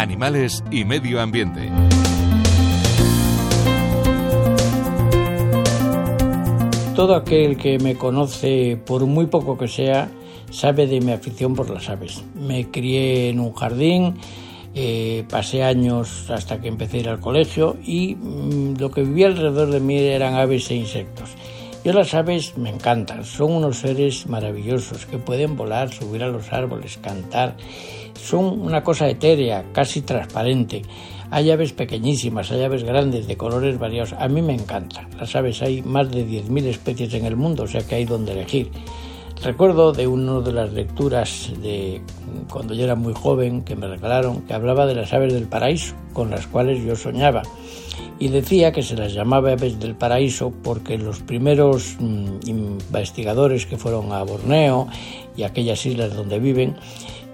animales y medio ambiente. Todo aquel que me conoce, por muy poco que sea, sabe de mi afición por las aves. Me crié en un jardín, eh, pasé años hasta que empecé a ir al colegio y mm, lo que vivía alrededor de mí eran aves e insectos. Yo las aves me encantan, son unos seres maravillosos que pueden volar, subir a los árboles, cantar. Son una cosa etérea, casi transparente. Hay aves pequeñísimas, hay aves grandes, de colores variados. A mí me encantan. Las aves hay más de 10.000 especies en el mundo, o sea que hay donde elegir. Recuerdo de una de las lecturas de cuando yo era muy joven que me regalaron que hablaba de las aves del paraíso con las cuales yo soñaba. Y decía que se las llamaba aves del paraíso porque los primeros mm, investigadores que fueron a Borneo y aquellas islas donde viven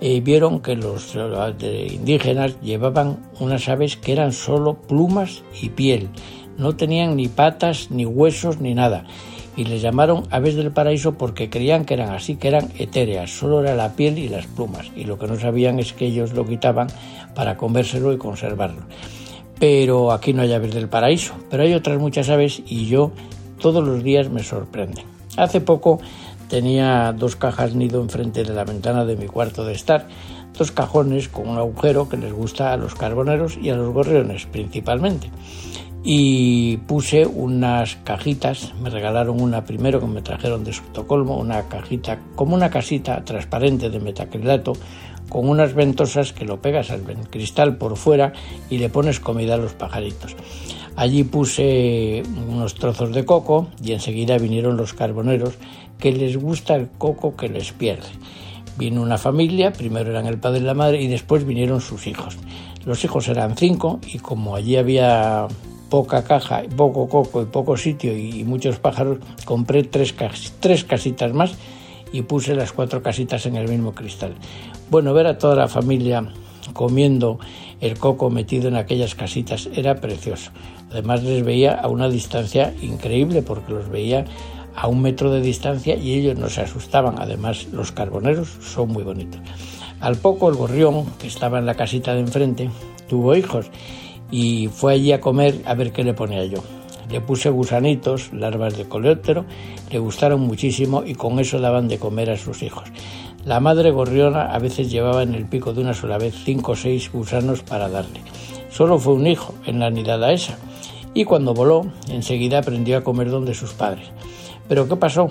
eh, vieron que los indígenas llevaban unas aves que eran solo plumas y piel, no tenían ni patas, ni huesos, ni nada y les llamaron aves del paraíso porque creían que eran así, que eran etéreas, solo era la piel y las plumas, y lo que no sabían es que ellos lo quitaban para comérselo y conservarlo. Pero aquí no hay aves del paraíso, pero hay otras muchas aves y yo todos los días me sorprenden. Hace poco tenía dos cajas nido enfrente de la ventana de mi cuarto de estar, dos cajones con un agujero que les gusta a los carboneros y a los gorriones principalmente y puse unas cajitas, me regalaron una primero que me trajeron de Estocolmo, una cajita como una casita transparente de metacrilato con unas ventosas que lo pegas al cristal por fuera y le pones comida a los pajaritos. Allí puse unos trozos de coco y enseguida vinieron los carboneros que les gusta el coco que les pierde. Vino una familia, primero eran el padre y la madre y después vinieron sus hijos. Los hijos eran cinco y como allí había poca caja, poco coco y poco sitio y, muchos pájaros, compré tres, tres casitas más y puse las cuatro casitas en el mismo cristal. Bueno, ver a toda la familia comiendo el coco metido en aquellas casitas era precioso. Además les veía a una distancia increíble porque los veía a un metro de distancia y ellos no se asustaban. Además los carboneros son muy bonitos. Al poco el gorrión, que estaba en la casita de enfrente, tuvo hijos y fue allí a comer a ver qué le ponía yo. Le puse gusanitos, larvas de coleóptero, le gustaron muchísimo y con eso daban de comer a sus hijos. La madre gorriona a veces llevaba en el pico de una sola vez cinco o seis gusanos para darle. Solo fue un hijo en la nidada esa y cuando voló enseguida aprendió a comer donde sus padres. Pero ¿qué pasó?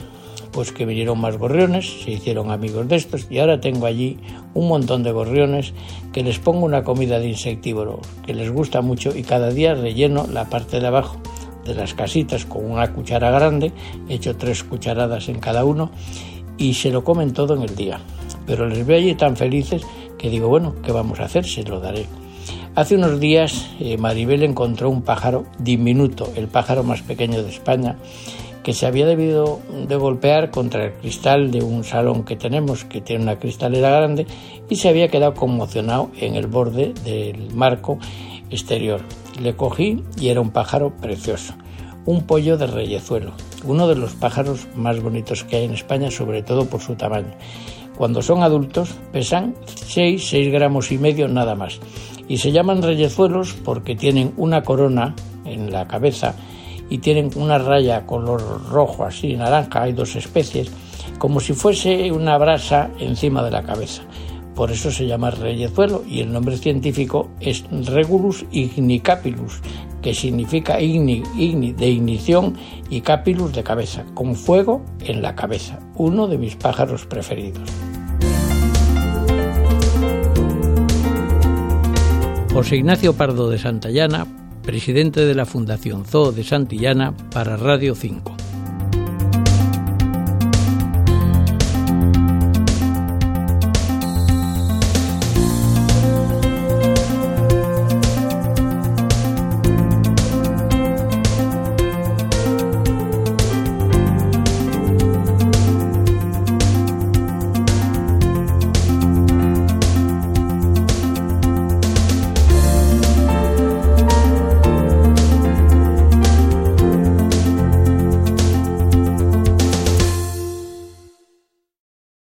Pues que vinieron más gorriones, se hicieron amigos de estos y ahora tengo allí un montón de gorriones que les pongo una comida de insectívoro que les gusta mucho y cada día relleno la parte de abajo de las casitas con una cuchara grande, he hecho tres cucharadas en cada uno y se lo comen todo en el día. Pero les veo allí tan felices que digo, bueno, ¿qué vamos a hacer? Se lo daré. Hace unos días eh, Maribel encontró un pájaro diminuto, el pájaro más pequeño de España, que se había debido de golpear contra el cristal de un salón que tenemos, que tiene una cristalera grande, y se había quedado conmocionado en el borde del marco exterior. Le cogí y era un pájaro precioso, un pollo de reyezuelo, uno de los pájaros más bonitos que hay en España, sobre todo por su tamaño. Cuando son adultos pesan 6, 6 gramos y medio nada más. Y se llaman reyezuelos porque tienen una corona en la cabeza y tienen una raya color rojo, así naranja, hay dos especies, como si fuese una brasa encima de la cabeza. Por eso se llama reyezuelo y el nombre científico es Regulus ignicapilus, que significa igni, igni de ignición y capilus de cabeza, con fuego en la cabeza, uno de mis pájaros preferidos. José Ignacio Pardo de Santayana presidente de la Fundación Zoo de Santillana para Radio 5.